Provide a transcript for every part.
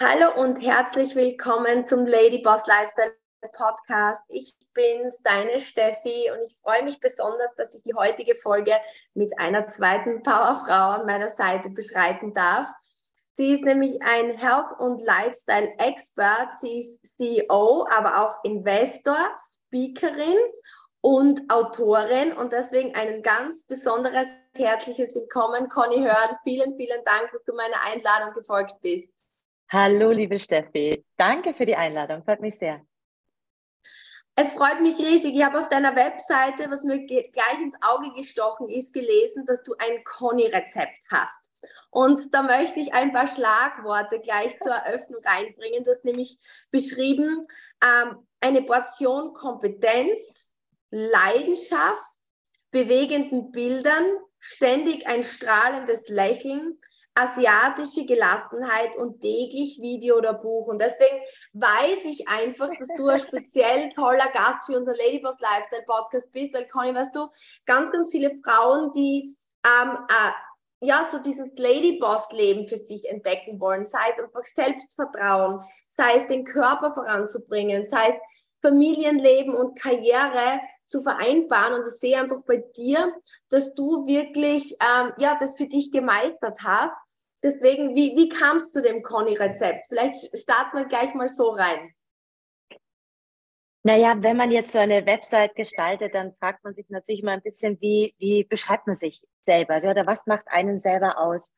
Hallo und herzlich willkommen zum Lady Boss Lifestyle Podcast. Ich bin's, deine Steffi, und ich freue mich besonders, dass ich die heutige Folge mit einer zweiten Powerfrau an meiner Seite beschreiten darf. Sie ist nämlich ein Health- und Lifestyle-Expert. Sie ist CEO, aber auch Investor, Speakerin und Autorin und deswegen ein ganz besonderes herzliches Willkommen, Conny Hörn. Vielen, vielen Dank, dass du meiner Einladung gefolgt bist. Hallo, liebe Steffi. Danke für die Einladung. Freut mich sehr. Es freut mich riesig. Ich habe auf deiner Webseite, was mir gleich ins Auge gestochen ist, gelesen, dass du ein Conny-Rezept hast. Und da möchte ich ein paar Schlagworte gleich zur Eröffnung reinbringen. Du hast nämlich beschrieben, ähm, eine Portion Kompetenz, Leidenschaft, bewegenden Bildern, ständig ein strahlendes Lächeln, asiatische Gelassenheit und täglich Video oder Buch. Und deswegen weiß ich einfach, dass du ein speziell toller Gast für unser Ladyboss Lifestyle Podcast bist, weil Conny, weißt du, ganz, ganz viele Frauen, die ähm, äh, ja, so dieses Ladyboss-Leben für sich entdecken wollen, sei es einfach Selbstvertrauen, sei es den Körper voranzubringen, sei es Familienleben und Karriere zu vereinbaren. Und ich sehe einfach bei dir, dass du wirklich ähm, ja, das für dich gemeistert hast Deswegen, wie, wie kam es zu dem Conny-Rezept? Vielleicht starten wir gleich mal so rein. Naja, wenn man jetzt so eine Website gestaltet, dann fragt man sich natürlich mal ein bisschen, wie, wie beschreibt man sich selber oder was macht einen selber aus?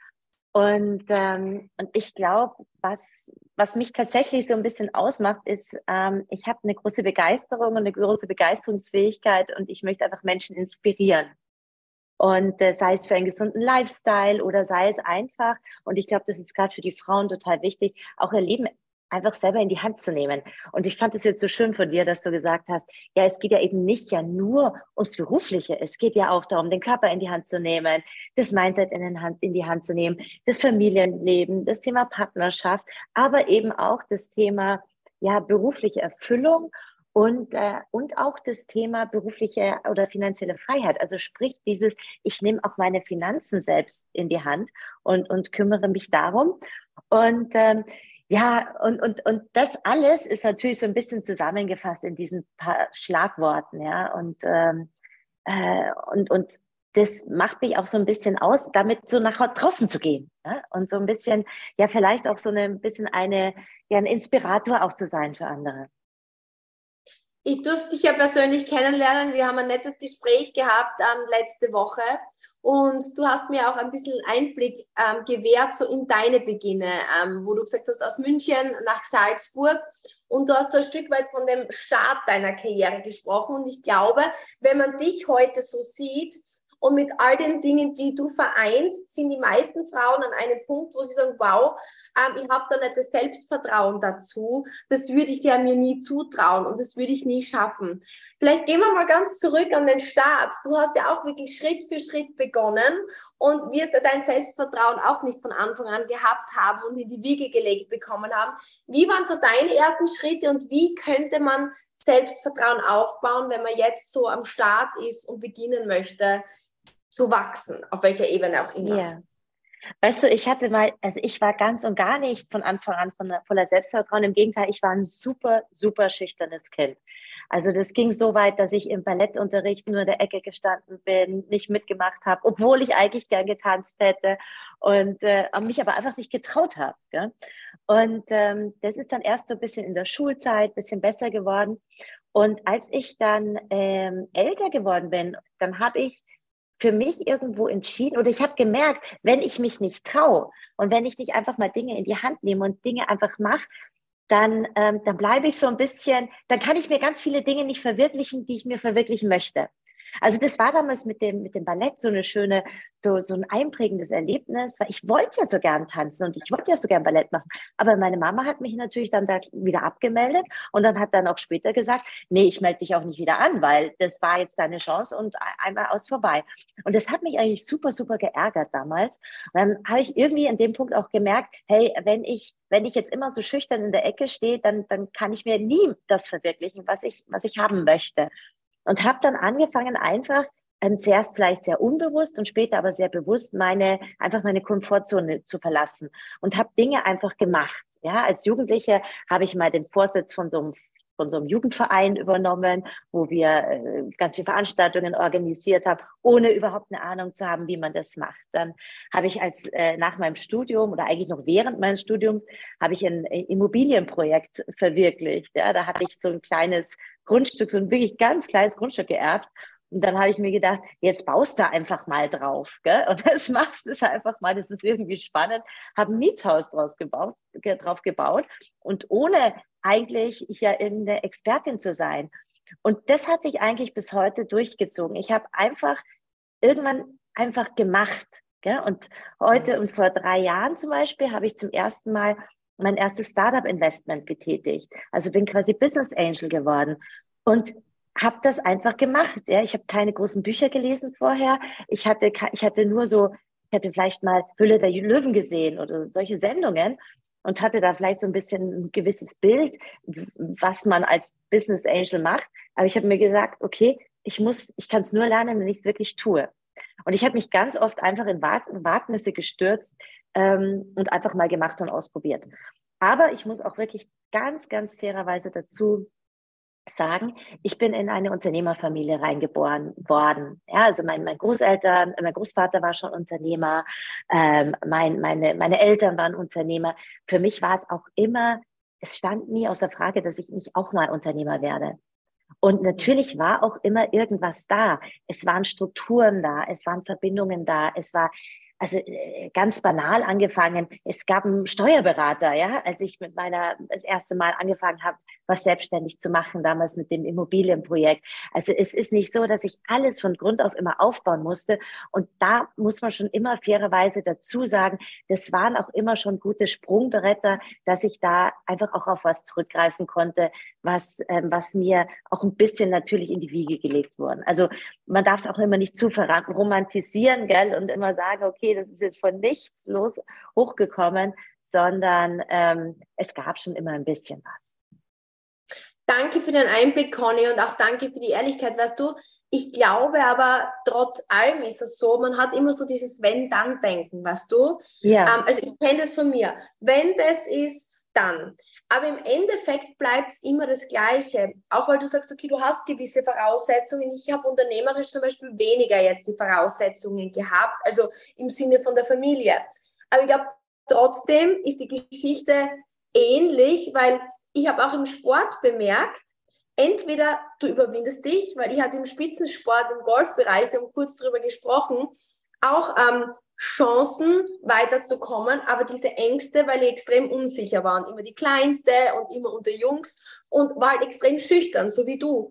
Und, ähm, und ich glaube, was, was mich tatsächlich so ein bisschen ausmacht, ist, ähm, ich habe eine große Begeisterung und eine große Begeisterungsfähigkeit und ich möchte einfach Menschen inspirieren. Und äh, sei es für einen gesunden Lifestyle oder sei es einfach, und ich glaube, das ist gerade für die Frauen total wichtig, auch ihr Leben einfach selber in die Hand zu nehmen. Und ich fand es jetzt so schön von dir, dass du gesagt hast, ja, es geht ja eben nicht ja nur ums Berufliche. Es geht ja auch darum, den Körper in die Hand zu nehmen, das Mindset in, den Hand, in die Hand zu nehmen, das Familienleben, das Thema Partnerschaft, aber eben auch das Thema, ja, berufliche Erfüllung und, äh, und auch das Thema berufliche oder finanzielle Freiheit. Also sprich dieses, ich nehme auch meine Finanzen selbst in die Hand und, und kümmere mich darum. Und ähm, ja, und, und, und das alles ist natürlich so ein bisschen zusammengefasst in diesen paar Schlagworten, ja. Und, ähm, äh, und, und das macht mich auch so ein bisschen aus, damit so nach draußen zu gehen. Ja? Und so ein bisschen, ja, vielleicht auch so ein bisschen eine, ja, ein Inspirator auch zu sein für andere. Ich durfte dich ja persönlich kennenlernen. Wir haben ein nettes Gespräch gehabt ähm, letzte Woche. Und du hast mir auch ein bisschen Einblick ähm, gewährt so in deine Beginne, ähm, wo du gesagt hast, aus München nach Salzburg. Und du hast so ein Stück weit von dem Start deiner Karriere gesprochen. Und ich glaube, wenn man dich heute so sieht, und mit all den Dingen, die du vereinst, sind die meisten Frauen an einem Punkt, wo sie sagen, wow, ähm, ich habe da nicht das Selbstvertrauen dazu. Das würde ich ja mir nie zutrauen und das würde ich nie schaffen. Vielleicht gehen wir mal ganz zurück an den Start. Du hast ja auch wirklich Schritt für Schritt begonnen und wird dein Selbstvertrauen auch nicht von Anfang an gehabt haben und in die Wiege gelegt bekommen haben. Wie waren so deine ersten Schritte und wie könnte man Selbstvertrauen aufbauen, wenn man jetzt so am Start ist und beginnen möchte, zu wachsen, auf welcher Ebene auch immer. Ja. Weißt du, ich hatte mal, also ich war ganz und gar nicht von Anfang an von, voller Selbstvertrauen. Im Gegenteil, ich war ein super, super schüchternes Kind. Also das ging so weit, dass ich im Ballettunterricht nur in der Ecke gestanden bin, nicht mitgemacht habe, obwohl ich eigentlich gern getanzt hätte und äh, mich aber einfach nicht getraut habe. Und ähm, das ist dann erst so ein bisschen in der Schulzeit, ein bisschen besser geworden. Und als ich dann ähm, älter geworden bin, dann habe ich für mich irgendwo entschieden oder ich habe gemerkt, wenn ich mich nicht traue und wenn ich nicht einfach mal Dinge in die Hand nehme und Dinge einfach mache, dann, ähm, dann bleibe ich so ein bisschen, dann kann ich mir ganz viele Dinge nicht verwirklichen, die ich mir verwirklichen möchte. Also das war damals mit dem, mit dem Ballett so eine schöne, so, so ein einprägendes Erlebnis, weil ich wollte ja so gern tanzen und ich wollte ja so gern Ballett machen. Aber meine Mama hat mich natürlich dann da wieder abgemeldet und dann hat dann auch später gesagt, nee, ich melde dich auch nicht wieder an, weil das war jetzt deine Chance und einmal aus vorbei. Und das hat mich eigentlich super, super geärgert damals. Und dann habe ich irgendwie in dem Punkt auch gemerkt, hey, wenn ich, wenn ich jetzt immer so schüchtern in der Ecke stehe, dann, dann kann ich mir nie das verwirklichen, was ich, was ich haben möchte und habe dann angefangen, einfach ähm, zuerst vielleicht sehr unbewusst und später aber sehr bewusst meine einfach meine Komfortzone zu verlassen und habe Dinge einfach gemacht. Ja, als Jugendliche habe ich mal den Vorsitz von so einem von so einem Jugendverein übernommen, wo wir äh, ganz viele Veranstaltungen organisiert haben, ohne überhaupt eine Ahnung zu haben, wie man das macht. Dann habe ich als äh, nach meinem Studium oder eigentlich noch während meines Studiums habe ich ein äh, Immobilienprojekt verwirklicht. Ja, da hatte ich so ein kleines Grundstück, so ein wirklich ganz kleines Grundstück geerbt und dann habe ich mir gedacht, jetzt baust du einfach mal drauf. Gell? Und das machst du einfach mal, das ist irgendwie spannend. Habe ein Mietshaus draus gebaut, drauf gebaut und ohne eigentlich ja eine Expertin zu sein. Und das hat sich eigentlich bis heute durchgezogen. Ich habe einfach irgendwann einfach gemacht. Gell? Und heute und vor drei Jahren zum Beispiel habe ich zum ersten Mal mein erstes Startup-Investment getätigt. Also bin quasi Business Angel geworden. Und habe das einfach gemacht. Ja. Ich habe keine großen Bücher gelesen vorher. Ich hatte, ich hatte nur so, ich hatte vielleicht mal Hülle der Löwen gesehen oder solche Sendungen und hatte da vielleicht so ein bisschen ein gewisses Bild, was man als Business Angel macht. Aber ich habe mir gesagt, okay, ich muss, ich kann es nur lernen, wenn ich es wirklich tue. Und ich habe mich ganz oft einfach in Wagnisse gestürzt ähm, und einfach mal gemacht und ausprobiert. Aber ich muss auch wirklich ganz, ganz fairerweise dazu sagen, ich bin in eine Unternehmerfamilie reingeboren worden. Ja, also mein, mein Großeltern, mein Großvater war schon Unternehmer, ähm, mein, meine, meine Eltern waren Unternehmer. Für mich war es auch immer, es stand nie außer Frage, dass ich nicht auch mal Unternehmer werde. Und natürlich war auch immer irgendwas da. Es waren Strukturen da, es waren Verbindungen da, es war also äh, ganz banal angefangen. Es gab einen Steuerberater, ja, als ich mit meiner das erste Mal angefangen habe, was selbstständig zu machen, damals mit dem Immobilienprojekt. Also es ist nicht so, dass ich alles von Grund auf immer aufbauen musste. Und da muss man schon immer fairerweise dazu sagen, das waren auch immer schon gute Sprungbretter, dass ich da einfach auch auf was zurückgreifen konnte, was, ähm, was mir auch ein bisschen natürlich in die Wiege gelegt wurde. Also man darf es auch immer nicht zu romantisieren, gell, und immer sagen, okay, okay, das ist jetzt von nichts los hochgekommen, sondern ähm, es gab schon immer ein bisschen was. Danke für den Einblick, Conny, und auch danke für die Ehrlichkeit. Weißt du, ich glaube aber, trotz allem ist es so, man hat immer so dieses Wenn-Dann-Denken, weißt du? Ja. Ähm, also ich kenne das von mir. Wenn das ist, dann. Aber im Endeffekt bleibt es immer das Gleiche. Auch weil du sagst, okay, du hast gewisse Voraussetzungen. Ich habe unternehmerisch zum Beispiel weniger jetzt die Voraussetzungen gehabt, also im Sinne von der Familie. Aber ich glaube, trotzdem ist die Geschichte ähnlich, weil ich habe auch im Sport bemerkt, entweder du überwindest dich, weil ich hatte im Spitzensport, im Golfbereich, wir haben kurz darüber gesprochen, auch ähm, Chancen weiterzukommen, aber diese Ängste, weil ich extrem unsicher war und immer die Kleinste und immer unter Jungs und war halt extrem schüchtern, so wie du.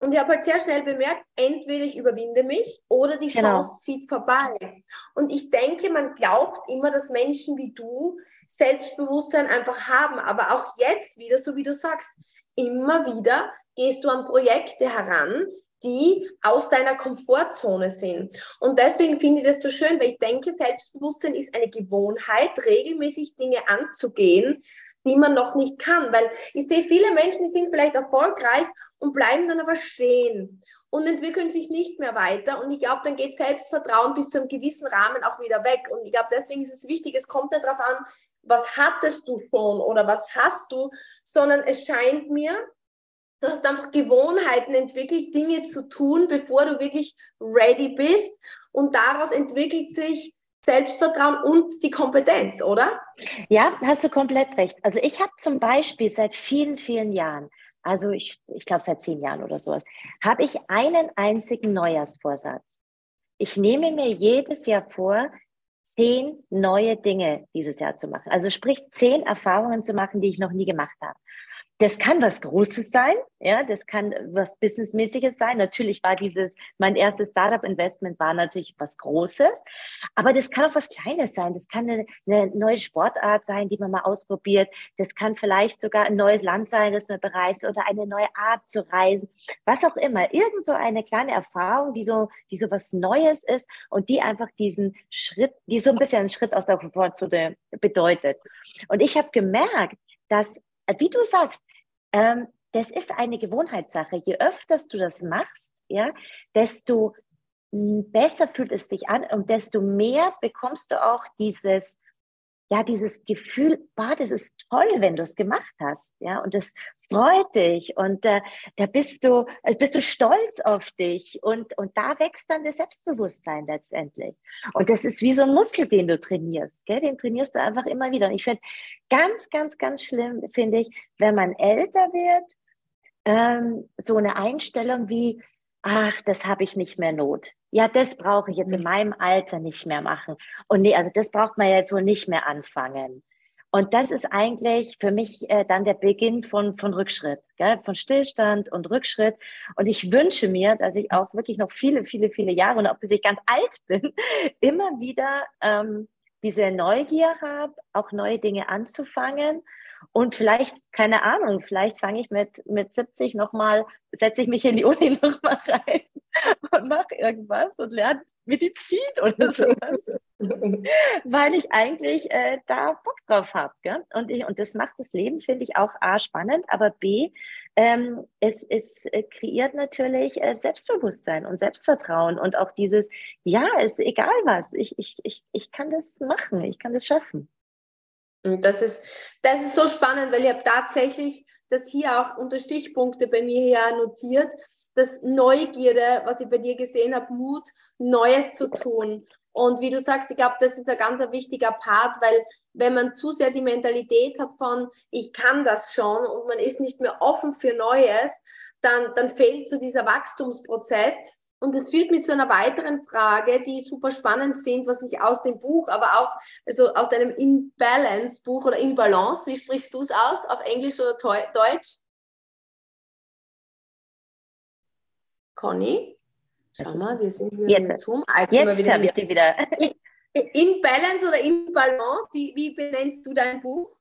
Und ich habe halt sehr schnell bemerkt, entweder ich überwinde mich oder die genau. Chance genau. zieht vorbei. Und ich denke, man glaubt immer, dass Menschen wie du Selbstbewusstsein einfach haben. Aber auch jetzt wieder, so wie du sagst, immer wieder gehst du an Projekte heran, die aus deiner Komfortzone sind. Und deswegen finde ich das so schön, weil ich denke, Selbstbewusstsein ist eine Gewohnheit, regelmäßig Dinge anzugehen, die man noch nicht kann. Weil ich sehe viele Menschen, die sind vielleicht erfolgreich und bleiben dann aber stehen und entwickeln sich nicht mehr weiter. Und ich glaube, dann geht Selbstvertrauen bis zu einem gewissen Rahmen auch wieder weg. Und ich glaube, deswegen ist es wichtig, es kommt nicht darauf an, was hattest du schon oder was hast du, sondern es scheint mir, Du hast einfach Gewohnheiten entwickelt, Dinge zu tun, bevor du wirklich ready bist. Und daraus entwickelt sich Selbstvertrauen und die Kompetenz, oder? Ja, hast du komplett recht. Also ich habe zum Beispiel seit vielen, vielen Jahren, also ich, ich glaube seit zehn Jahren oder sowas, habe ich einen einzigen Neujahrsvorsatz. Ich nehme mir jedes Jahr vor, zehn neue Dinge dieses Jahr zu machen. Also sprich, zehn Erfahrungen zu machen, die ich noch nie gemacht habe. Das kann was Großes sein, ja, das kann was Businessmäßiges sein. Natürlich war dieses, mein erstes Startup-Investment war natürlich was Großes, aber das kann auch was Kleines sein. Das kann eine, eine, neue Sportart sein, die man mal ausprobiert. Das kann vielleicht sogar ein neues Land sein, das man bereist oder eine neue Art zu reisen. Was auch immer. Irgend so eine kleine Erfahrung, die so, die so was Neues ist und die einfach diesen Schritt, die so ein bisschen einen Schritt aus der Komfortzone bedeutet. Und ich habe gemerkt, dass wie du sagst, ähm, das ist eine Gewohnheitssache. Je öfter du das machst, ja, desto besser fühlt es sich an und desto mehr bekommst du auch dieses, ja, dieses Gefühl, boah, das ist toll, wenn du es gemacht hast, ja, und das freut dich und äh, da bist du, äh, bist du stolz auf dich und, und da wächst dann das Selbstbewusstsein letztendlich. Und das ist wie so ein Muskel, den du trainierst, gell? den trainierst du einfach immer wieder. Und ich finde ganz, ganz, ganz schlimm, finde ich, wenn man älter wird, ähm, so eine Einstellung wie, ach, das habe ich nicht mehr Not. Ja, das brauche ich jetzt in mhm. meinem Alter nicht mehr machen. Und nee, also das braucht man ja so nicht mehr anfangen. Und das ist eigentlich für mich äh, dann der Beginn von, von Rückschritt, gell? von Stillstand und Rückschritt. Und ich wünsche mir, dass ich auch wirklich noch viele, viele, viele Jahre und auch bis ich ganz alt bin, immer wieder ähm, diese Neugier habe, auch neue Dinge anzufangen und vielleicht, keine Ahnung, vielleicht fange ich mit, mit 70 nochmal, setze ich mich in die Uni nochmal rein und mache irgendwas und lerne Medizin oder sowas. Weil ich eigentlich äh, da Bock drauf habe. Und, und das macht das Leben, finde ich, auch A, spannend, aber B, ähm, es, es äh, kreiert natürlich äh, Selbstbewusstsein und Selbstvertrauen und auch dieses, ja, ist egal was, ich, ich, ich, ich kann das machen, ich kann das schaffen. Das ist, das ist so spannend, weil ich habe tatsächlich das hier auch unter Stichpunkte bei mir her notiert, dass Neugierde, was ich bei dir gesehen habe, Mut, Neues zu tun. Und wie du sagst, ich glaube, das ist ein ganz wichtiger Part, weil wenn man zu sehr die Mentalität hat von, ich kann das schon und man ist nicht mehr offen für Neues, dann, dann fehlt so dieser Wachstumsprozess. Und das führt mich zu einer weiteren Frage, die ich super spannend finde, was ich aus dem Buch, aber auch also aus deinem Imbalance-Buch oder Imbalance, wie sprichst du es aus, auf Englisch oder Deutsch? Conny, schau also, mal, wir sind hier jetzt, im Zoom. Jetzt, jetzt habe ich die wieder. Imbalance oder Imbalance, wie, wie benennst du dein Buch?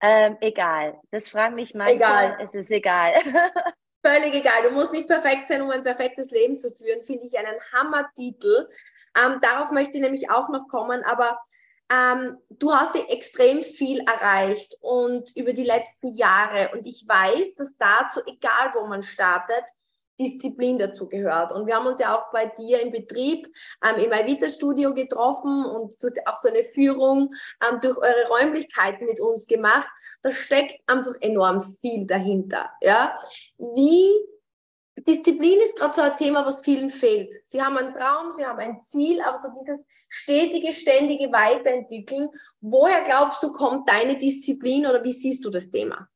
Ähm, egal, das fragen mich manchmal, egal. es ist egal. Völlig egal. Du musst nicht perfekt sein, um ein perfektes Leben zu führen, finde ich einen Hammertitel. Ähm, darauf möchte ich nämlich auch noch kommen, aber ähm, du hast ja extrem viel erreicht und über die letzten Jahre. Und ich weiß, dass dazu, egal wo man startet, Disziplin dazu gehört. Und wir haben uns ja auch bei dir im Betrieb ähm, im Avita-Studio getroffen und auch so eine Führung ähm, durch eure Räumlichkeiten mit uns gemacht. Da steckt einfach enorm viel dahinter. Ja? Wie Disziplin ist gerade so ein Thema, was vielen fehlt. Sie haben einen Traum, sie haben ein Ziel, aber so dieses stetige, ständige Weiterentwickeln. Woher glaubst du, kommt deine Disziplin oder wie siehst du das Thema?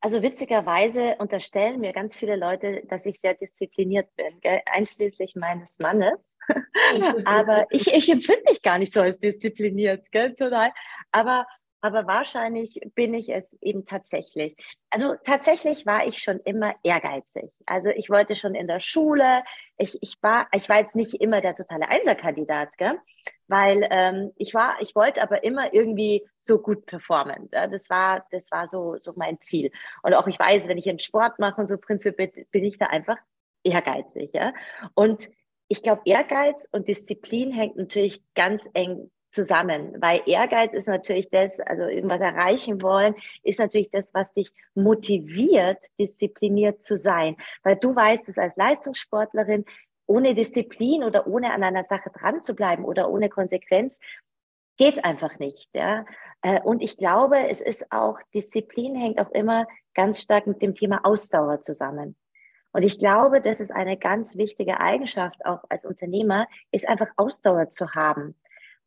Also witzigerweise unterstellen mir ganz viele Leute, dass ich sehr diszipliniert bin, gell? einschließlich meines Mannes. Aber ich, ich empfinde mich gar nicht so als diszipliniert, gell? total. Aber aber wahrscheinlich bin ich es eben tatsächlich. Also tatsächlich war ich schon immer ehrgeizig. Also ich wollte schon in der Schule, ich, ich war, ich war jetzt nicht immer der totale Einserkandidat, gell? weil ähm, ich war, ich wollte aber immer irgendwie so gut performen. Ja? Das war, das war so, so mein Ziel. Und auch ich weiß, wenn ich einen Sport mache und so prinzipiell bin ich da einfach ehrgeizig. Ja? Und ich glaube, Ehrgeiz und Disziplin hängt natürlich ganz eng zusammen, weil Ehrgeiz ist natürlich das, also irgendwas erreichen wollen, ist natürlich das, was dich motiviert, diszipliniert zu sein. Weil du weißt es als Leistungssportlerin, ohne Disziplin oder ohne an einer Sache dran zu bleiben oder ohne Konsequenz geht's einfach nicht. Ja? Äh, und ich glaube, es ist auch, Disziplin hängt auch immer ganz stark mit dem Thema Ausdauer zusammen. Und ich glaube, das ist eine ganz wichtige Eigenschaft auch als Unternehmer, ist einfach Ausdauer zu haben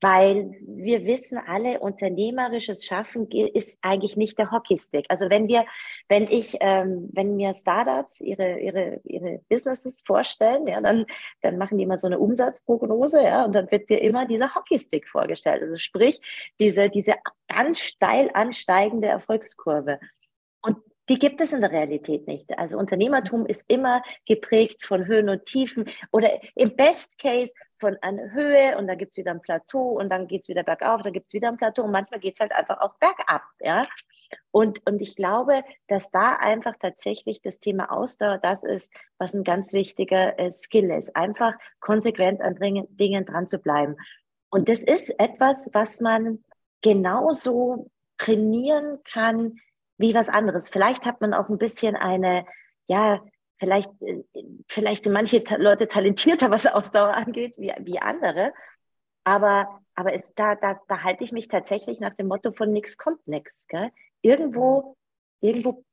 weil wir wissen alle, unternehmerisches Schaffen ist eigentlich nicht der Hockeystick. Also wenn wir, wenn ich, ähm, wenn mir Startups ihre ihre ihre Businesses vorstellen, ja, dann dann machen die immer so eine Umsatzprognose, ja, und dann wird dir immer dieser Hockeystick vorgestellt. Also sprich diese diese ganz steil ansteigende Erfolgskurve. Die gibt es in der Realität nicht. Also Unternehmertum ist immer geprägt von Höhen und Tiefen oder im Best Case von einer Höhe und dann gibt es wieder ein Plateau und dann geht es wieder bergauf, dann gibt es wieder ein Plateau und manchmal geht es halt einfach auch bergab. Ja? Und, und ich glaube, dass da einfach tatsächlich das Thema Ausdauer das ist, was ein ganz wichtiger äh, Skill ist. Einfach konsequent an Dingen dran zu bleiben. Und das ist etwas, was man genauso trainieren kann wie was anderes. Vielleicht hat man auch ein bisschen eine, ja, vielleicht, äh, vielleicht sind manche Leute talentierter, was Ausdauer angeht, wie, wie andere. Aber, aber ist, da, da, da halte ich mich tatsächlich nach dem Motto von nichts kommt nichts. Irgendwo, irgendwo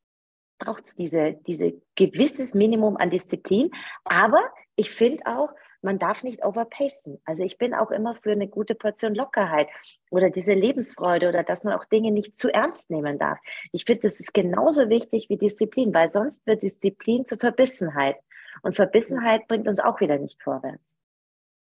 braucht es diese, diese gewisses Minimum an Disziplin. Aber ich finde auch, man darf nicht overpacen. Also ich bin auch immer für eine gute Portion Lockerheit oder diese Lebensfreude oder dass man auch Dinge nicht zu ernst nehmen darf. Ich finde, das ist genauso wichtig wie Disziplin, weil sonst wird Disziplin zur Verbissenheit. Und Verbissenheit bringt uns auch wieder nicht vorwärts.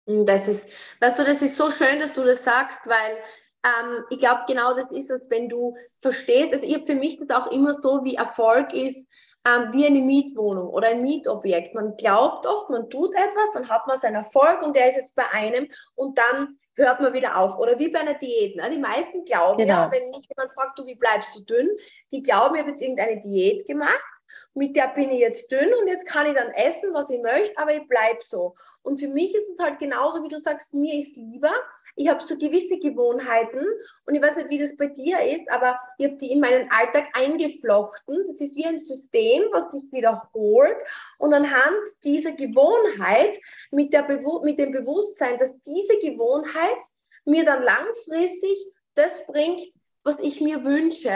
Das ist, weißt du, das ist so schön, dass du das sagst, weil ähm, ich glaube, genau das ist es, wenn du verstehst, also ich habe für mich das auch immer so, wie Erfolg ist, ähm, wie eine Mietwohnung oder ein Mietobjekt. Man glaubt oft, man tut etwas, dann hat man seinen Erfolg und der ist jetzt bei einem und dann hört man wieder auf. Oder wie bei einer Diät. Ne? Die meisten glauben genau. ja, wenn mich jemand fragt, du, wie bleibst du dünn? Die glauben, ich habe jetzt irgendeine Diät gemacht, mit der bin ich jetzt dünn und jetzt kann ich dann essen, was ich möchte, aber ich bleibe so. Und für mich ist es halt genauso, wie du sagst, mir ist lieber, ich habe so gewisse Gewohnheiten und ich weiß nicht, wie das bei dir ist, aber ich habe die in meinen Alltag eingeflochten. Das ist wie ein System, was sich wiederholt und anhand dieser Gewohnheit mit, der Bewu mit dem Bewusstsein, dass diese Gewohnheit mir dann langfristig das bringt, was ich mir wünsche,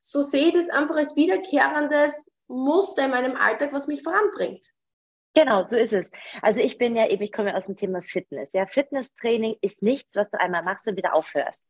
so seht es einfach als wiederkehrendes Muster in meinem Alltag, was mich voranbringt. Genau, so ist es. Also ich bin ja eben, ich komme ja aus dem Thema Fitness. Ja, Fitnesstraining ist nichts, was du einmal machst und wieder aufhörst.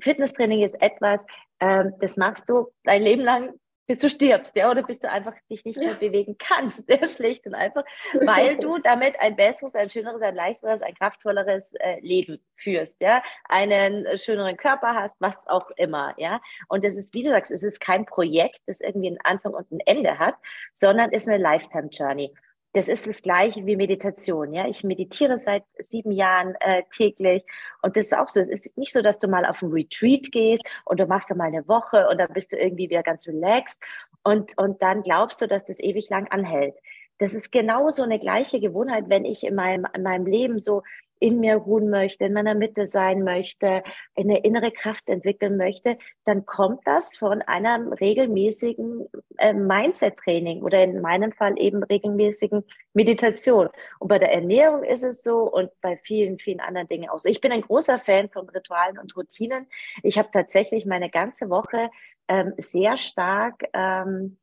Fitnesstraining ist etwas, ähm, das machst du dein Leben lang, bis du stirbst, ja, oder bis du einfach dich nicht mehr ja. bewegen kannst, sehr schlicht und einfach, weil du damit ein besseres, ein schöneres, ein leichteres, ein kraftvolleres äh, Leben führst, ja, einen schöneren Körper hast, was auch immer, ja. Und es ist, wie du sagst, es ist kein Projekt, das irgendwie einen Anfang und ein Ende hat, sondern ist eine Lifetime Journey das ist das Gleiche wie Meditation. Ja, ich meditiere seit sieben Jahren äh, täglich und das ist auch so. Es ist nicht so, dass du mal auf ein Retreat gehst und du machst da mal eine Woche und dann bist du irgendwie wieder ganz relaxed und, und dann glaubst du, dass das ewig lang anhält. Das ist genauso eine gleiche Gewohnheit, wenn ich in meinem, in meinem Leben so in mir ruhen möchte, in meiner Mitte sein möchte, eine innere Kraft entwickeln möchte, dann kommt das von einem regelmäßigen äh, Mindset-Training oder in meinem Fall eben regelmäßigen Meditation. Und bei der Ernährung ist es so und bei vielen, vielen anderen Dingen auch so. Ich bin ein großer Fan von Ritualen und Routinen. Ich habe tatsächlich meine ganze Woche ähm, sehr stark ähm,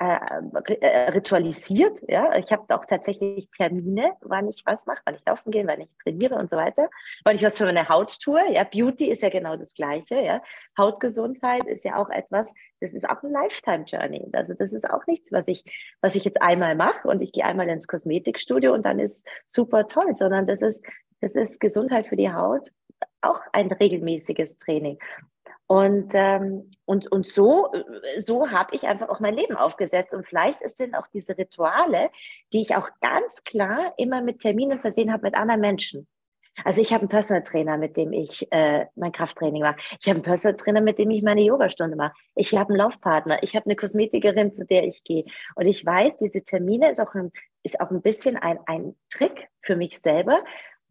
äh, äh, ritualisiert. Ja, ich habe auch tatsächlich Termine, wann ich was mache, wann ich laufen gehe, wann ich trainiere und so weiter, wann ich was für meine Haut tue. Ja, Beauty ist ja genau das Gleiche. Ja, Hautgesundheit ist ja auch etwas. Das ist auch ein Lifetime Journey. Also das ist auch nichts, was ich, was ich jetzt einmal mache und ich gehe einmal ins Kosmetikstudio und dann ist super toll, sondern das ist, das ist Gesundheit für die Haut, auch ein regelmäßiges Training. Und, ähm, und, und so, so habe ich einfach auch mein Leben aufgesetzt. Und vielleicht sind auch diese Rituale, die ich auch ganz klar immer mit Terminen versehen habe mit anderen Menschen. Also ich habe einen Personal Trainer, mit dem ich äh, mein Krafttraining mache. Ich habe einen Personal Trainer, mit dem ich meine Yogastunde mache. Ich habe einen Laufpartner. Ich habe eine Kosmetikerin, zu der ich gehe. Und ich weiß, diese Termine ist auch ein, ist auch ein bisschen ein, ein Trick für mich selber,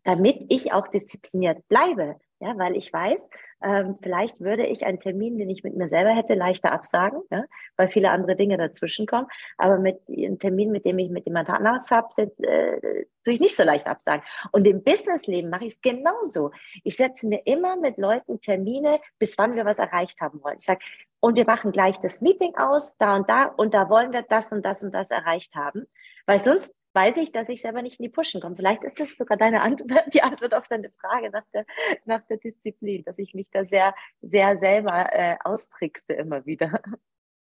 damit ich auch diszipliniert bleibe. Ja, weil ich weiß, ähm, vielleicht würde ich einen Termin, den ich mit mir selber hätte, leichter absagen, ja, weil viele andere Dinge dazwischen kommen. Aber mit einem Termin, mit dem ich mit jemand anders habe, äh, tue ich nicht so leicht absagen. Und im Businessleben mache ich es genauso. Ich setze mir immer mit Leuten Termine, bis wann wir was erreicht haben wollen. Ich sage, und wir machen gleich das Meeting aus, da und da, und da wollen wir das und das und das erreicht haben. Weil sonst weiß ich, dass ich selber nicht in die Pushen komme. Vielleicht ist das sogar deine Antwort, die Antwort auf deine Frage nach der, nach der Disziplin, dass ich mich da sehr, sehr selber äh, austrickse immer wieder.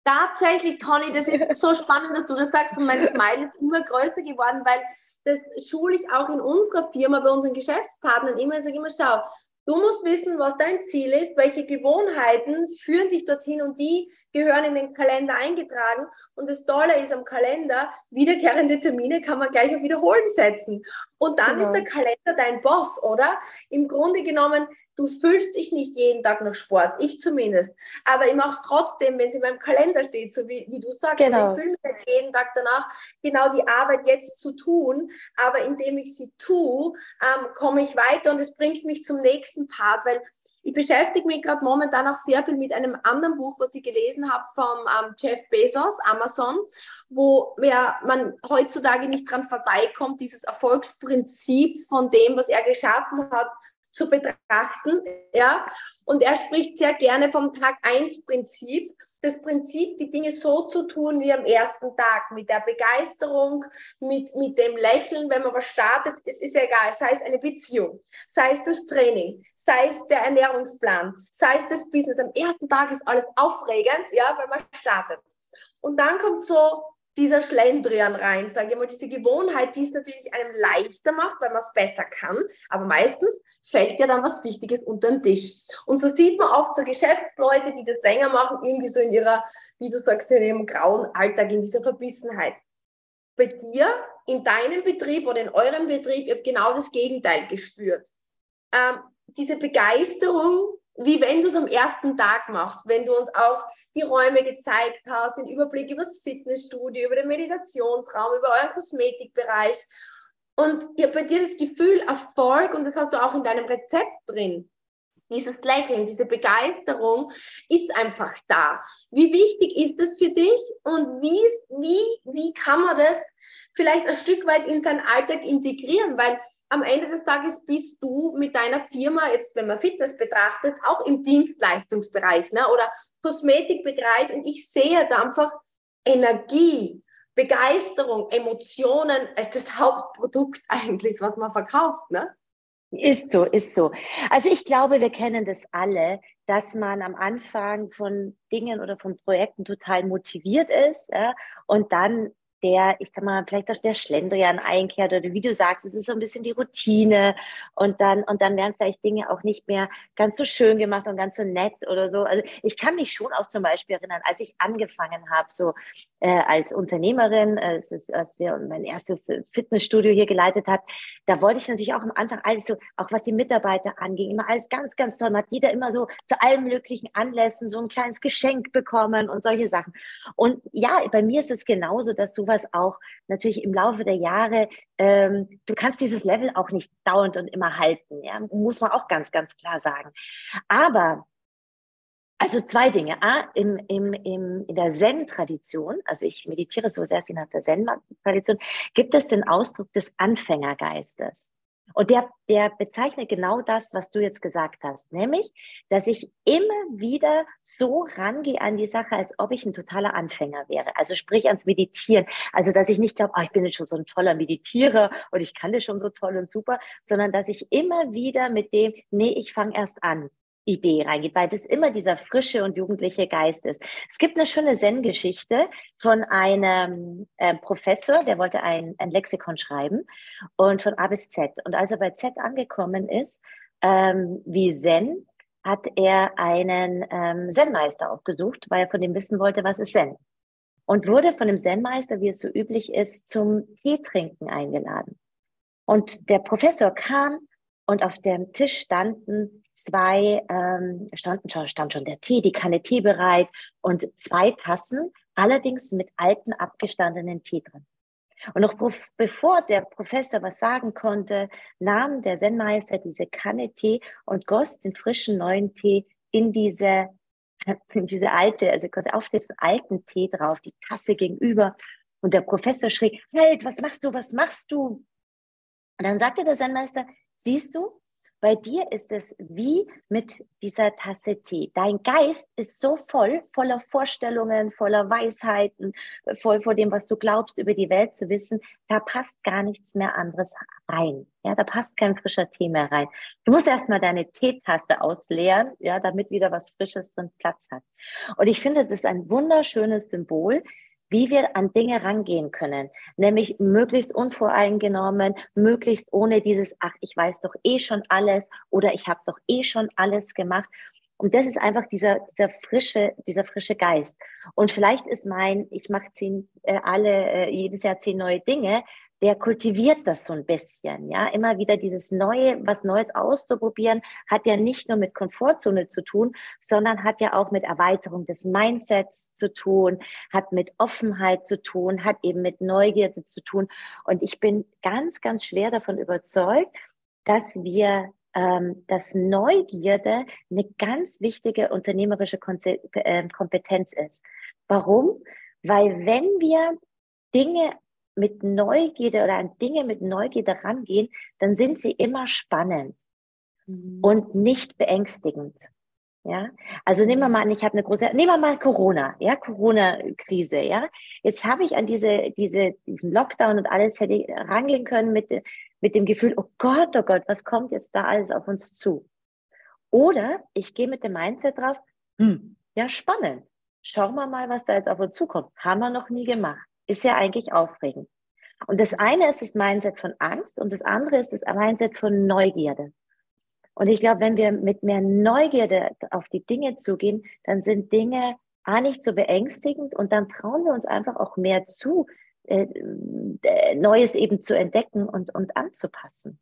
Tatsächlich, Conny, das ist so spannend, dass du das sagst und mein Smile ist immer größer geworden, weil das schule ich auch in unserer Firma bei unseren Geschäftspartnern immer. Ich sage immer, schau, Du musst wissen, was dein Ziel ist, welche Gewohnheiten führen dich dorthin und die gehören in den Kalender eingetragen. Und das Tolle ist am Kalender, wiederkehrende Termine kann man gleich auf Wiederholen setzen. Und dann genau. ist der Kalender dein Boss, oder? Im Grunde genommen Du fühlst dich nicht jeden Tag nach Sport, ich zumindest. Aber ich mache es trotzdem, wenn es in meinem Kalender steht, so wie, wie du sagst. Genau. Ich fühle mich nicht jeden Tag danach, genau die Arbeit jetzt zu tun. Aber indem ich sie tue, ähm, komme ich weiter und es bringt mich zum nächsten Part, weil Ich beschäftige mich gerade momentan auch sehr viel mit einem anderen Buch, was ich gelesen habe vom ähm, Jeff Bezos, Amazon, wo ja, man heutzutage nicht dran vorbeikommt, dieses Erfolgsprinzip von dem, was er geschaffen hat, zu betrachten. Ja? Und er spricht sehr gerne vom Tag 1 Prinzip das Prinzip, die Dinge so zu tun wie am ersten Tag, mit der Begeisterung, mit, mit dem Lächeln, wenn man was startet, es ist egal, sei es eine Beziehung, sei es das Training, sei es der Ernährungsplan, sei es das Business. Am ersten Tag ist alles aufregend, ja, weil man startet. Und dann kommt so dieser Schlendrian rein, sage ich mal, diese Gewohnheit, die es natürlich einem leichter macht, weil man es besser kann, aber meistens fällt ja dann was Wichtiges unter den Tisch. Und so sieht man oft so Geschäftsleute, die das länger machen, irgendwie so in ihrer, wie du sagst, in ihrem grauen Alltag, in dieser Verbissenheit. Bei dir, in deinem Betrieb oder in eurem Betrieb, ihr habt genau das Gegenteil gespürt. Ähm, diese Begeisterung wie wenn du es am ersten Tag machst, wenn du uns auch die Räume gezeigt hast, den Überblick über das Fitnessstudio, über den Meditationsraum, über euren Kosmetikbereich. Und ich habe bei dir das Gefühl, Erfolg, und das hast du auch in deinem Rezept drin, dieses Lächeln, diese Begeisterung ist einfach da. Wie wichtig ist das für dich und wie, wie, wie kann man das vielleicht ein Stück weit in seinen Alltag integrieren? Weil am Ende des Tages bist du mit deiner Firma, jetzt wenn man Fitness betrachtet, auch im Dienstleistungsbereich ne? oder Kosmetikbereich und ich sehe da einfach Energie, Begeisterung, Emotionen als das Hauptprodukt eigentlich, was man verkauft. Ne? Ist so, ist so. Also ich glaube, wir kennen das alle, dass man am Anfang von Dingen oder von Projekten total motiviert ist ja, und dann der, ich sag mal, vielleicht auch der Schlendrian einkehrt oder wie du sagst, es ist so ein bisschen die Routine und dann, und dann werden vielleicht Dinge auch nicht mehr ganz so schön gemacht und ganz so nett oder so. Also ich kann mich schon auch zum Beispiel erinnern, als ich angefangen habe, so äh, als Unternehmerin, äh, ist, als wir mein erstes Fitnessstudio hier geleitet hat, da wollte ich natürlich auch am Anfang alles so, auch was die Mitarbeiter anging, immer alles ganz, ganz toll. Man hat jeder immer so zu allen möglichen Anlässen so ein kleines Geschenk bekommen und solche Sachen. Und ja, bei mir ist es genauso, dass sowas sowas auch natürlich im Laufe der Jahre, ähm, du kannst dieses Level auch nicht dauernd und immer halten, ja? muss man auch ganz, ganz klar sagen. Aber also zwei Dinge. A, im, im, im, in der Zen-Tradition, also ich meditiere so sehr viel nach der Zen-Tradition, gibt es den Ausdruck des Anfängergeistes. Und der, der bezeichnet genau das, was du jetzt gesagt hast, nämlich, dass ich immer wieder so rangehe an die Sache, als ob ich ein totaler Anfänger wäre. Also sprich ans Meditieren. Also, dass ich nicht glaube, oh, ich bin jetzt schon so ein toller Meditierer und ich kann das schon so toll und super, sondern dass ich immer wieder mit dem, nee, ich fange erst an. Idee reingeht, weil das immer dieser frische und jugendliche Geist ist. Es gibt eine schöne Zen-Geschichte von einem äh, Professor, der wollte ein, ein Lexikon schreiben und von A bis Z. Und als er bei Z angekommen ist, ähm, wie Zen, hat er einen ähm, Zen-Meister aufgesucht, weil er von dem wissen wollte, was ist Zen. Und wurde von dem Zen-Meister, wie es so üblich ist, zum Teetrinken eingeladen. Und der Professor kam und auf dem Tisch standen zwei, ähm, standen schon, stand schon der Tee, die Kanne Tee bereit und zwei Tassen, allerdings mit alten, abgestandenen Tee drin. Und noch bevor der Professor was sagen konnte, nahm der Zen-Meister diese Kanne Tee und goss den frischen neuen Tee in diese, in diese alte, also quasi auf diesen alten Tee drauf, die Tasse gegenüber. Und der Professor schrie, halt, was machst du, was machst du? Und dann sagte der Zen-Meister, siehst du, bei dir ist es wie mit dieser Tasse Tee. Dein Geist ist so voll, voller Vorstellungen, voller Weisheiten, voll vor dem, was du glaubst, über die Welt zu wissen. Da passt gar nichts mehr anderes rein. Ja, da passt kein frischer Tee mehr rein. Du musst erstmal deine Teetasse ausleeren, ja, damit wieder was Frisches drin Platz hat. Und ich finde, das ist ein wunderschönes Symbol, wie wir an Dinge rangehen können, nämlich möglichst unvoreingenommen, möglichst ohne dieses, ach, ich weiß doch eh schon alles oder ich habe doch eh schon alles gemacht. Und das ist einfach dieser, dieser frische, dieser frische Geist. Und vielleicht ist mein, ich mache zehn, äh, alle, äh, jedes Jahr zehn neue Dinge, der kultiviert das so ein bisschen, ja. Immer wieder dieses Neue, was Neues auszuprobieren, hat ja nicht nur mit Komfortzone zu tun, sondern hat ja auch mit Erweiterung des Mindsets zu tun, hat mit Offenheit zu tun, hat eben mit Neugierde zu tun. Und ich bin ganz, ganz schwer davon überzeugt, dass wir ähm, dass Neugierde eine ganz wichtige unternehmerische ähm, Kompetenz ist. Warum? Weil wenn wir Dinge mit Neugierde oder an Dinge mit Neugierde rangehen, dann sind sie immer spannend mhm. und nicht beängstigend. Ja, also nehmen wir mal an, ich habe eine große, nehmen wir mal Corona, ja, Corona-Krise, ja. Jetzt habe ich an diese, diese, diesen Lockdown und alles hätte ich rangehen können mit, mit dem Gefühl, oh Gott, oh Gott, was kommt jetzt da alles auf uns zu? Oder ich gehe mit dem Mindset drauf, hm, ja, spannend. Schauen wir mal, was da jetzt auf uns zukommt. Haben wir noch nie gemacht. Ist ja eigentlich aufregend. Und das eine ist das Mindset von Angst und das andere ist das Mindset von Neugierde. Und ich glaube, wenn wir mit mehr Neugierde auf die Dinge zugehen, dann sind Dinge A nicht so beängstigend und dann trauen wir uns einfach auch mehr zu, äh, äh, Neues eben zu entdecken und, und anzupassen.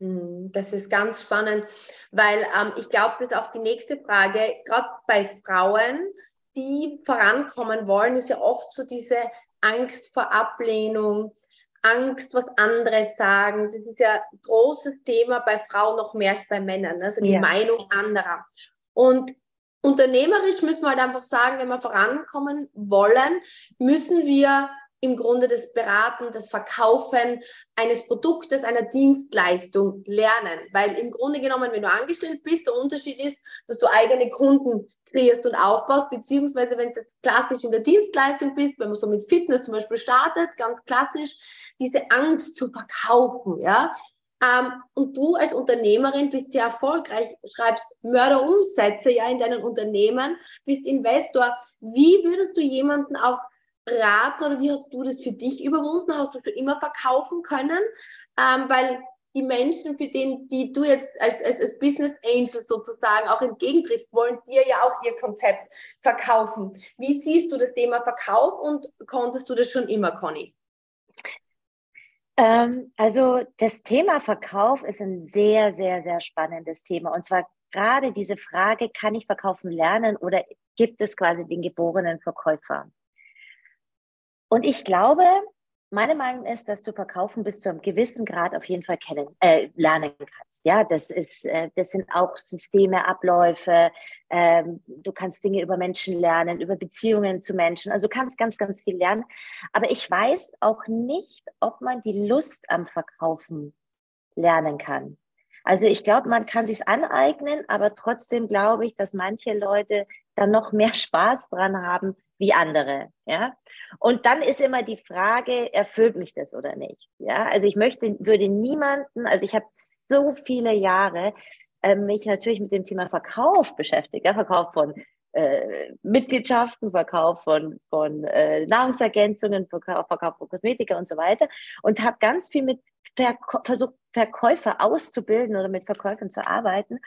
Hm, das ist ganz spannend, weil ähm, ich glaube, das ist auch die nächste Frage, gerade bei Frauen, die vorankommen wollen, ist ja oft so diese Angst vor Ablehnung, Angst, was andere sagen. Das ist ja ein großes Thema bei Frauen noch mehr als bei Männern, also die ja. Meinung anderer. Und unternehmerisch müssen wir halt einfach sagen, wenn wir vorankommen wollen, müssen wir im Grunde das Beraten, das Verkaufen eines Produktes, einer Dienstleistung lernen. Weil im Grunde genommen, wenn du angestellt bist, der Unterschied ist, dass du eigene Kunden kreierst und aufbaust, beziehungsweise wenn du jetzt klassisch in der Dienstleistung bist, wenn man so mit Fitness zum Beispiel startet, ganz klassisch, diese Angst zu verkaufen, ja. Ähm, und du als Unternehmerin bist sehr erfolgreich, schreibst Mörderumsätze ja in deinen Unternehmen, bist Investor. Wie würdest du jemanden auch raten oder wie hast du das für dich überwunden? Hast du für immer verkaufen können? Ähm, weil die Menschen, für den, die du jetzt als, als, als Business Angel sozusagen auch entgegentrittst, wollen dir ja auch ihr Konzept verkaufen. Wie siehst du das Thema Verkauf und konntest du das schon immer, Conny? Ähm, also das Thema Verkauf ist ein sehr, sehr, sehr spannendes Thema. Und zwar gerade diese Frage, kann ich verkaufen lernen oder gibt es quasi den geborenen Verkäufer? Und ich glaube, meine Meinung ist, dass du verkaufen bis zu einem gewissen Grad auf jeden Fall kennen, äh, lernen kannst. Ja, das ist, äh, das sind auch Systeme, Abläufe. Ähm, du kannst Dinge über Menschen lernen, über Beziehungen zu Menschen. Also du kannst ganz, ganz viel lernen. Aber ich weiß auch nicht, ob man die Lust am Verkaufen lernen kann. Also ich glaube, man kann sich aneignen, aber trotzdem glaube ich, dass manche Leute dann noch mehr Spaß dran haben, wie andere, ja. Und dann ist immer die Frage, erfüllt mich das oder nicht, ja. Also ich möchte, würde niemanden, also ich habe so viele Jahre äh, mich natürlich mit dem Thema Verkauf beschäftigt, ja, Verkauf von äh, Mitgliedschaften, Verkauf von, von äh, Nahrungsergänzungen, Verkauf, Verkauf von Kosmetika und so weiter und habe ganz viel mit versucht, Verkäufer auszubilden oder mit Verkäufern zu arbeiten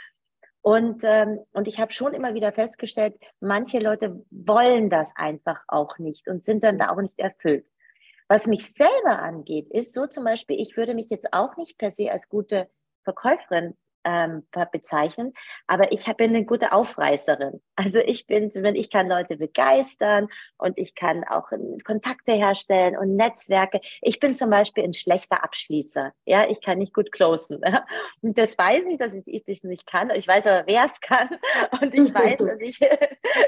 und, ähm, und ich habe schon immer wieder festgestellt, manche Leute wollen das einfach auch nicht und sind dann da auch nicht erfüllt. Was mich selber angeht, ist so zum Beispiel, ich würde mich jetzt auch nicht per se als gute Verkäuferin ähm, bezeichnen, aber ich bin eine gute Aufreißerin. Also ich bin, ich kann Leute begeistern und ich kann auch Kontakte herstellen und Netzwerke. Ich bin zum Beispiel ein schlechter Abschließer. Ja, ich kann nicht gut closen. Und das weiß ich, dass ich es nicht kann. Ich weiß aber, wer es kann. Und ich weiß, dass ich,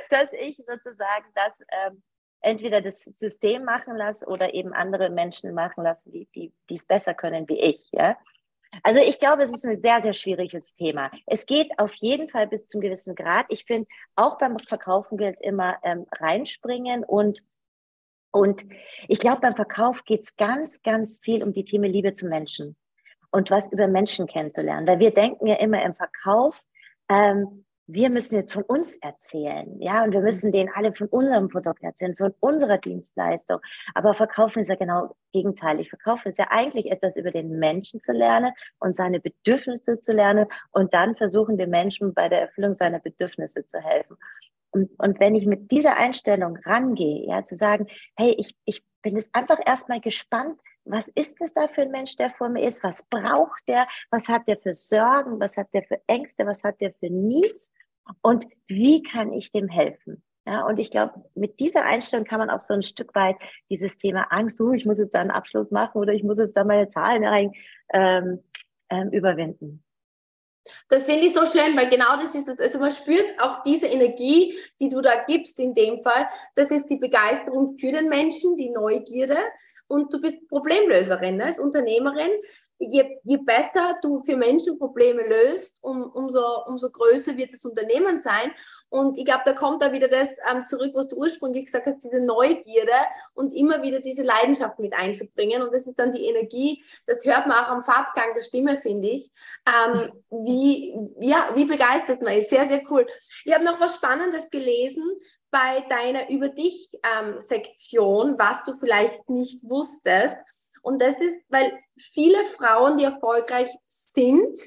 dass ich sozusagen das ähm, entweder das System machen lasse oder eben andere Menschen machen lassen, die die die es besser können wie ich. Ja. Also ich glaube, es ist ein sehr, sehr schwieriges Thema. Es geht auf jeden Fall bis zum gewissen Grad. Ich finde, auch beim Verkaufen gilt immer ähm, reinspringen und und ich glaube, beim Verkauf geht es ganz, ganz viel um die Themen Liebe zum Menschen und was über Menschen kennenzulernen. Weil wir denken ja immer im Verkauf, ähm, wir müssen jetzt von uns erzählen, ja, und wir müssen denen alle von unserem Produkt erzählen, von unserer Dienstleistung. Aber Verkaufen ist ja genau gegenteilig. Verkaufen ist ja eigentlich etwas über den Menschen zu lernen und seine Bedürfnisse zu lernen und dann versuchen wir Menschen bei der Erfüllung seiner Bedürfnisse zu helfen. Und, und wenn ich mit dieser Einstellung rangehe, ja, zu sagen, hey, ich, ich bin jetzt einfach erstmal gespannt, was ist es da für ein Mensch, der vor mir ist? Was braucht der? Was hat der für Sorgen? Was hat der für Ängste? Was hat der für Needs? Und wie kann ich dem helfen? Ja, und ich glaube, mit dieser Einstellung kann man auch so ein Stück weit dieses Thema Angst, oh, ich muss jetzt da einen Abschluss machen oder ich muss jetzt da meine Zahlen rein, ähm, ähm, überwinden. Das finde ich so schön, weil genau das ist, also man spürt auch diese Energie, die du da gibst in dem Fall. Das ist die Begeisterung für den Menschen, die Neugierde und du bist Problemlöserin ne, als Unternehmerin je, je besser du für Menschen Probleme löst, um, umso, umso größer wird das Unternehmen sein. Und ich glaube, da kommt da wieder das ähm, zurück, was du ursprünglich gesagt hast, diese Neugierde und immer wieder diese Leidenschaft mit einzubringen. Und das ist dann die Energie, das hört man auch am Farbgang der Stimme, finde ich, ähm, wie, ja, wie begeistert man ist. Sehr, sehr cool. Ich habe noch was Spannendes gelesen bei deiner Über dich-Sektion, ähm, was du vielleicht nicht wusstest. Und das ist, weil viele Frauen, die erfolgreich sind,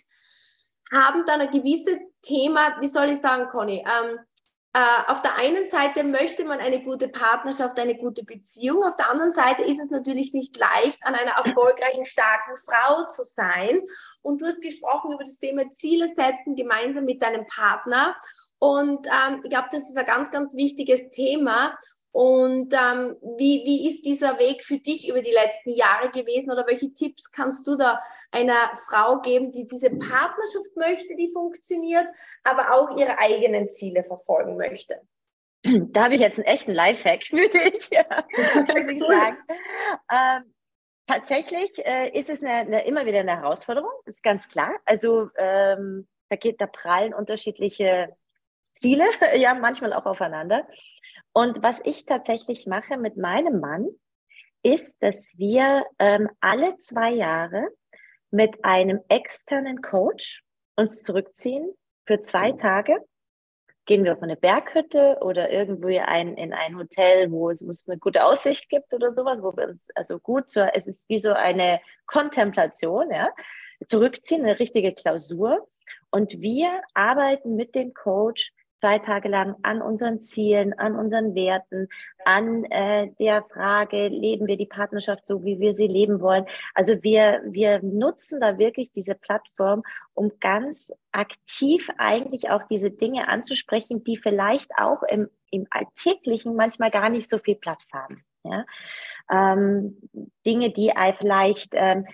haben dann ein gewisses Thema, wie soll ich sagen, Conny? Ähm, äh, auf der einen Seite möchte man eine gute Partnerschaft, eine gute Beziehung. Auf der anderen Seite ist es natürlich nicht leicht, an einer erfolgreichen, starken Frau zu sein. Und du hast gesprochen über das Thema Ziele setzen, gemeinsam mit deinem Partner. Und ähm, ich glaube, das ist ein ganz, ganz wichtiges Thema. Und ähm, wie, wie ist dieser Weg für dich über die letzten Jahre gewesen oder welche Tipps kannst du da einer Frau geben, die diese Partnerschaft möchte, die funktioniert, aber auch ihre eigenen Ziele verfolgen möchte? Da habe ich jetzt einen echten Lifehack, würde ich, muss ich sagen. Ähm, tatsächlich äh, ist es eine, eine, immer wieder eine Herausforderung, ist ganz klar. Also ähm, da geht, da prallen unterschiedliche Ziele ja manchmal auch aufeinander. Und was ich tatsächlich mache mit meinem Mann, ist, dass wir ähm, alle zwei Jahre mit einem externen Coach uns zurückziehen für zwei Tage. Gehen wir auf eine Berghütte oder irgendwo ein, in ein Hotel, wo es, wo es eine gute Aussicht gibt oder sowas, wo wir uns also gut, so, es ist wie so eine Kontemplation, ja, zurückziehen, eine richtige Klausur. Und wir arbeiten mit dem Coach zwei Tage lang an unseren Zielen, an unseren Werten, an äh, der Frage, leben wir die Partnerschaft so, wie wir sie leben wollen. Also wir, wir nutzen da wirklich diese Plattform, um ganz aktiv eigentlich auch diese Dinge anzusprechen, die vielleicht auch im, im Alltäglichen manchmal gar nicht so viel Platz haben. Ja? Ähm, Dinge, die vielleicht ähm, äh,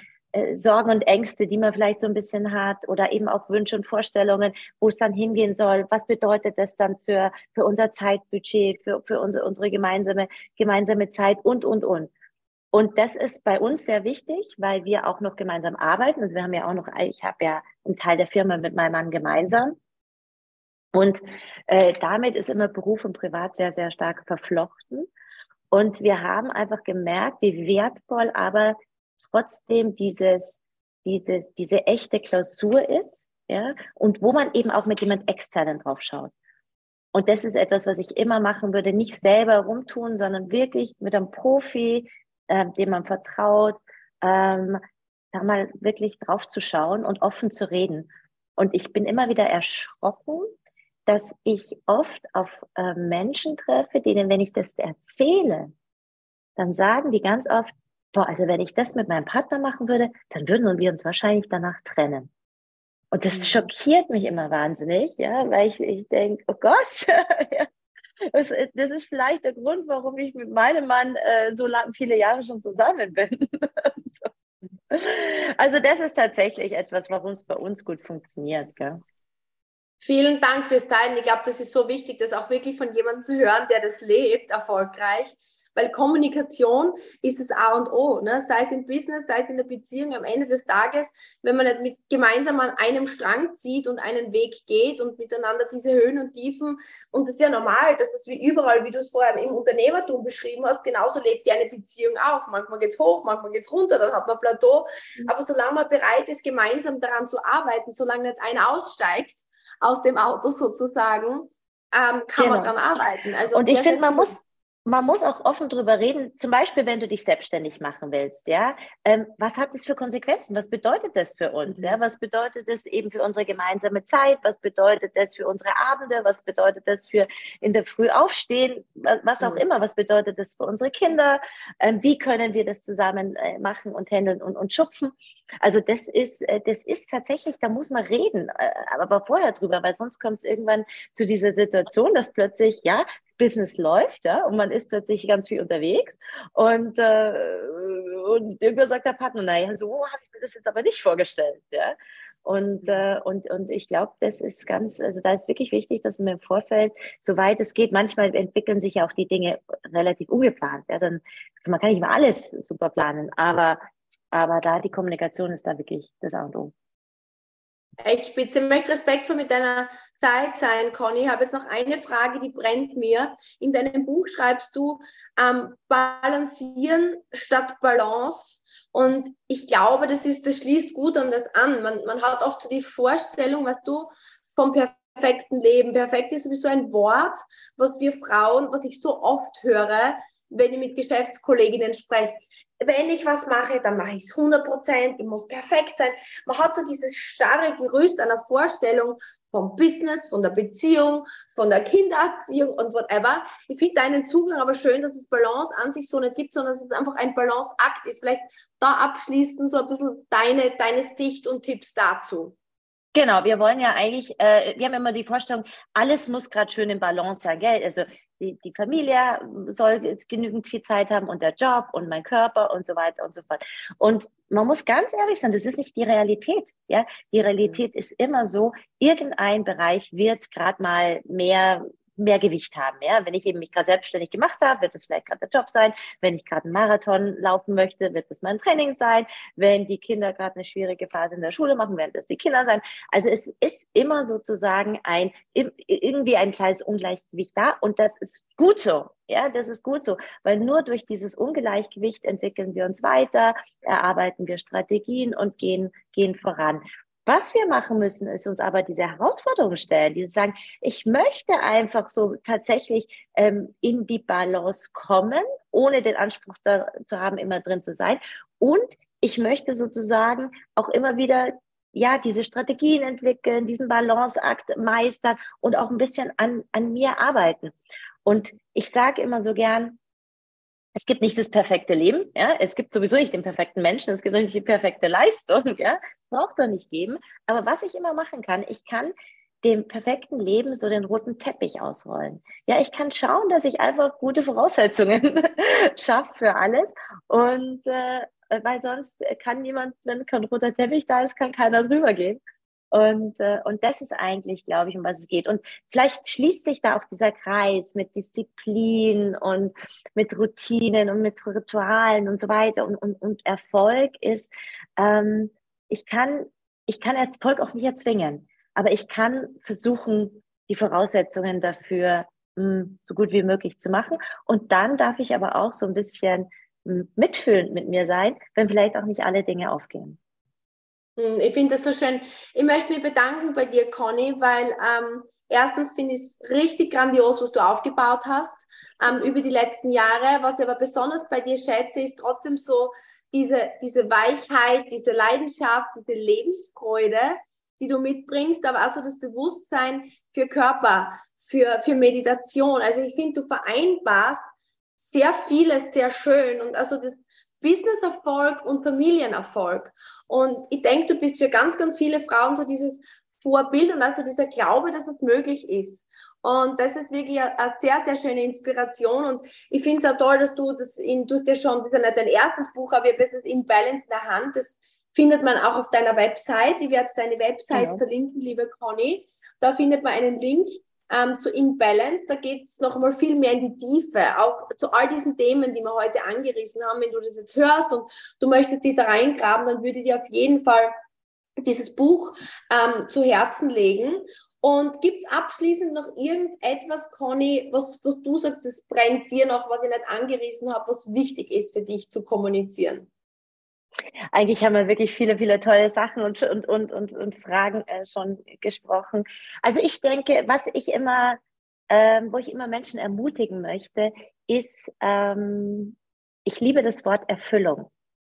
Sorgen und Ängste, die man vielleicht so ein bisschen hat oder eben auch Wünsche und Vorstellungen, wo es dann hingehen soll. Was bedeutet das dann für, für unser Zeitbudget, für, für unsere, unsere gemeinsame, gemeinsame Zeit und, und, und. Und das ist bei uns sehr wichtig, weil wir auch noch gemeinsam arbeiten. Also wir haben ja auch noch, ich habe ja einen Teil der Firma mit meinem Mann gemeinsam. Und äh, damit ist immer Beruf und Privat sehr, sehr stark verflochten. Und wir haben einfach gemerkt, wie wertvoll aber trotzdem dieses, dieses, diese echte Klausur ist, ja, und wo man eben auch mit jemand externen drauf schaut. Und das ist etwas, was ich immer machen würde, nicht selber rumtun, sondern wirklich mit einem Profi, äh, dem man vertraut, ähm, da mal wirklich drauf zu schauen und offen zu reden. Und ich bin immer wieder erschrocken, dass ich oft auf äh, Menschen treffe, denen, wenn ich das erzähle, dann sagen die ganz oft, boah, also wenn ich das mit meinem Partner machen würde, dann würden wir uns wahrscheinlich danach trennen. Und das mhm. schockiert mich immer wahnsinnig, ja, weil ich, ich denke, oh Gott, das, das, ist vielleicht der Grund, warum ich mit meinem Mann äh, so lang, viele Jahre schon zusammen bin. also das ist tatsächlich etwas, warum es bei uns gut funktioniert. Gell? Vielen Dank fürs Teilen. Ich glaube, das ist so wichtig, das auch wirklich von jemandem zu hören, der das lebt, erfolgreich weil Kommunikation ist das A und O, ne? sei es im Business, sei es in der Beziehung. Am Ende des Tages, wenn man nicht mit, gemeinsam an einem Strang zieht und einen Weg geht und miteinander diese Höhen und Tiefen, und das ist ja normal, dass das wie überall, wie du es vorher im Unternehmertum beschrieben hast, genauso lebt ja eine Beziehung auf. Manchmal geht es hoch, manchmal geht es runter, dann hat man Plateau. Mhm. Aber solange man bereit ist, gemeinsam daran zu arbeiten, solange nicht einer aussteigt aus dem Auto sozusagen, ähm, kann genau. man daran arbeiten. Also und ich finde, man muss, man muss auch offen drüber reden, zum Beispiel, wenn du dich selbstständig machen willst, ja, ähm, was hat das für Konsequenzen? Was bedeutet das für uns? Mhm. Ja, was bedeutet das eben für unsere gemeinsame Zeit? Was bedeutet das für unsere Abende? Was bedeutet das für in der Früh aufstehen? Was auch mhm. immer. Was bedeutet das für unsere Kinder? Ähm, wie können wir das zusammen äh, machen und handeln und, und schupfen? Also das ist, äh, das ist tatsächlich, da muss man reden, äh, aber vorher drüber, weil sonst kommt es irgendwann zu dieser Situation, dass plötzlich, ja, Business läuft, ja, und man ist plötzlich ganz viel unterwegs und, äh, und irgendwann sagt der Partner, naja, so habe ich mir das jetzt aber nicht vorgestellt, ja. Und, äh, und, und ich glaube, das ist ganz, also da ist wirklich wichtig, dass man im Vorfeld, soweit es geht, manchmal entwickeln sich ja auch die Dinge relativ ungeplant. Ja, dann, man kann nicht immer alles super planen, aber, aber da die Kommunikation ist da wirklich das A und O. Echt spitze. Ich möchte respektvoll mit deiner Zeit sein, Conny. Ich habe jetzt noch eine Frage, die brennt mir. In deinem Buch schreibst du ähm, Balancieren statt Balance. Und ich glaube, das, ist, das schließt gut an das an. Man, man hat oft so die Vorstellung, was du vom perfekten Leben. Perfekt ist sowieso ein Wort, was wir Frauen, was ich so oft höre, wenn ich mit Geschäftskolleginnen spreche. Wenn ich was mache, dann mache ich es 100 Prozent, ich muss perfekt sein. Man hat so dieses starre Gerüst einer Vorstellung vom Business, von der Beziehung, von der Kindererziehung und whatever. Ich finde deinen Zugang aber schön, dass es Balance an sich so nicht gibt, sondern dass es einfach ein Balanceakt ist. Vielleicht da abschließend so ein bisschen deine, deine Sicht und Tipps dazu. Genau, wir wollen ja eigentlich, äh, wir haben immer die Vorstellung, alles muss gerade schön im Balance sein, gell? Also die, die Familie soll genügend viel Zeit haben und der Job und mein Körper und so weiter und so fort. Und man muss ganz ehrlich sein, das ist nicht die Realität. Ja, die Realität ist immer so, irgendein Bereich wird gerade mal mehr mehr Gewicht haben. Ja? Wenn ich eben mich gerade selbstständig gemacht habe, wird es vielleicht gerade der Job sein. Wenn ich gerade einen Marathon laufen möchte, wird es mein Training sein. Wenn die Kinder gerade eine schwierige Phase in der Schule machen, werden es die Kinder sein. Also es ist immer sozusagen ein, irgendwie ein kleines Ungleichgewicht da und das ist gut so. Ja, das ist gut so, weil nur durch dieses Ungleichgewicht entwickeln wir uns weiter, erarbeiten wir Strategien und gehen, gehen voran. Was wir machen müssen, ist uns aber diese Herausforderung stellen, die sagen, ich möchte einfach so tatsächlich ähm, in die Balance kommen, ohne den Anspruch da, zu haben, immer drin zu sein. Und ich möchte sozusagen auch immer wieder ja, diese Strategien entwickeln, diesen Balanceakt meistern und auch ein bisschen an, an mir arbeiten. Und ich sage immer so gern, es gibt nicht das perfekte Leben, ja, es gibt sowieso nicht den perfekten Menschen, es gibt nicht die perfekte Leistung, ja, es braucht es nicht geben. Aber was ich immer machen kann, ich kann dem perfekten Leben so den roten Teppich ausrollen. Ja, ich kann schauen, dass ich einfach gute Voraussetzungen schaffe für alles und äh, weil sonst kann niemand, wenn kein roter Teppich da ist, kann keiner drüber gehen. Und, äh, und das ist eigentlich, glaube ich, um was es geht. Und vielleicht schließt sich da auch dieser Kreis mit Disziplin und mit Routinen und mit Ritualen und so weiter. Und, und, und Erfolg ist, ähm, ich kann, ich kann Erfolg auch nicht erzwingen, aber ich kann versuchen, die Voraussetzungen dafür mh, hm, so gut wie möglich zu machen. Und dann darf ich aber auch so ein bisschen hm, mitfühlend mit mir sein, wenn vielleicht auch nicht alle Dinge aufgehen. Hm, ich finde das so schön. Ich möchte mich bedanken bei dir, Conny, weil ähm, erstens finde ich es richtig grandios, was du aufgebaut hast ähm, über die letzten Jahre. Was ich aber besonders bei dir schätze, ist trotzdem so diese, diese Weichheit, diese Leidenschaft, diese Lebensfreude, die du mitbringst, aber auch so das Bewusstsein für Körper, für, für Meditation. Also ich finde, du vereinbarst sehr vieles sehr schön und also das, Business-Erfolg und Familienerfolg. Und ich denke, du bist für ganz, ganz viele Frauen so dieses Vorbild und also dieser Glaube, dass es möglich ist. Und das ist wirklich eine, sehr, sehr schöne Inspiration. Und ich finde es auch toll, dass du das in, du hast ja schon, das ist ja nicht dein erstes Buch, aber ich habe es in Balance in der Hand. Das findet man auch auf deiner Website. Ich werde deine Website ja. verlinken, liebe Conny. Da findet man einen Link ähm, zu Imbalance. Da geht es noch einmal viel mehr in die Tiefe, auch zu all diesen Themen, die wir heute angerissen haben. Wenn du das jetzt hörst und du möchtest dich da reingraben, dann würde ich dir auf jeden Fall dieses Buch ähm, zu Herzen legen. Und gibt es abschließend noch irgendetwas, Conny, was, was du sagst, das brennt dir noch, was ich nicht angerissen habe, was wichtig ist für dich zu kommunizieren? Eigentlich haben wir wirklich viele, viele tolle Sachen und, und, und, und, und Fragen äh, schon gesprochen. Also ich denke, was ich immer, ähm, wo ich immer Menschen ermutigen möchte, ist, ähm, ich liebe das Wort Erfüllung.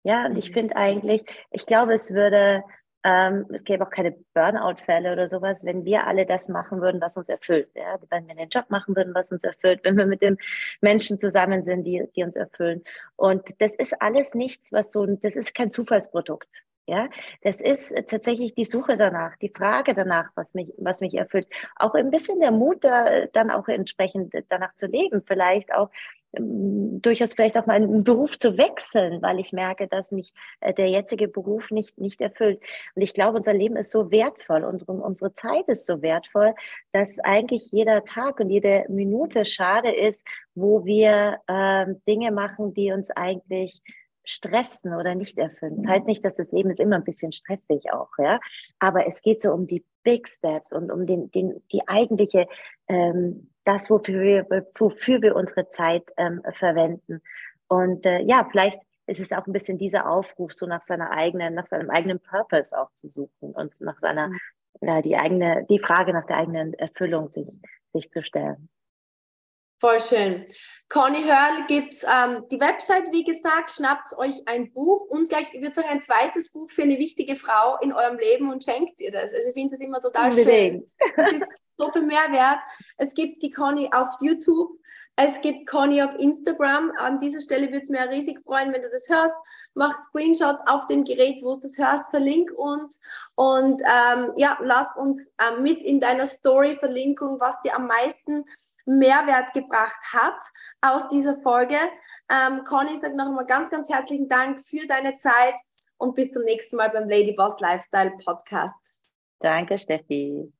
Ja, und ich mhm. finde eigentlich, ich glaube, es würde ähm, es gäbe auch keine Burnout-Fälle oder sowas, wenn wir alle das machen würden, was uns erfüllt. Ja? Wenn wir den Job machen würden, was uns erfüllt, wenn wir mit den Menschen zusammen sind, die, die uns erfüllen. Und das ist alles nichts, was so, das ist kein Zufallsprodukt. Ja, das ist tatsächlich die Suche danach, die Frage danach, was mich, was mich erfüllt. Auch ein bisschen der Mut, da, dann auch entsprechend danach zu leben. Vielleicht auch ähm, durchaus vielleicht auch mal einen Beruf zu wechseln, weil ich merke, dass mich äh, der jetzige Beruf nicht, nicht erfüllt. Und ich glaube, unser Leben ist so wertvoll, unsere, unsere Zeit ist so wertvoll, dass eigentlich jeder Tag und jede Minute schade ist, wo wir äh, Dinge machen, die uns eigentlich stressen oder nicht erfüllen. Das heißt nicht, dass das Leben ist immer ein bisschen stressig auch, ja. Aber es geht so um die Big Steps und um den, den, die eigentliche, ähm, das, wofür wir, wofür wir unsere Zeit ähm, verwenden. Und äh, ja, vielleicht ist es auch ein bisschen dieser Aufruf, so nach seiner eigenen, nach seinem eigenen Purpose auch zu suchen und nach seiner, mhm. ja, die eigene, die Frage nach der eigenen Erfüllung sich, sich zu stellen. Voll schön. Conny Hörl gibt ähm, die Website, wie gesagt, schnappt euch ein Buch und gleich, ich würde sagen, ein zweites Buch für eine wichtige Frau in eurem Leben und schenkt ihr das. Also ich finde das immer total Unbedingt. schön. Es ist so viel Mehrwert. Es gibt die Conny auf YouTube, es gibt Conny auf Instagram. An dieser Stelle würde es mir riesig freuen, wenn du das hörst. Mach Screenshot auf dem Gerät, wo du es hörst, verlink uns und ähm, ja, lass uns äh, mit in deiner Story Verlinkung, was dir am meisten Mehrwert gebracht hat aus dieser Folge. Ähm, Conny, ich sage noch einmal ganz, ganz herzlichen Dank für deine Zeit und bis zum nächsten Mal beim Lady Boss Lifestyle Podcast. Danke, Steffi.